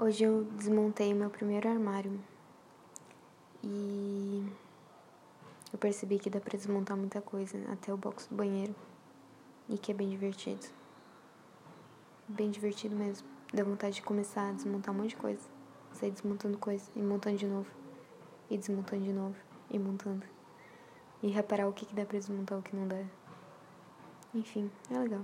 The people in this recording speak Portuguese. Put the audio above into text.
Hoje eu desmontei meu primeiro armário e eu percebi que dá pra desmontar muita coisa, até o box do banheiro, e que é bem divertido. Bem divertido mesmo. Dá vontade de começar a desmontar um monte de coisa, sair desmontando coisa e montando de novo, e desmontando de novo, e montando, e reparar o que, que dá pra desmontar o que não dá. Enfim, é legal.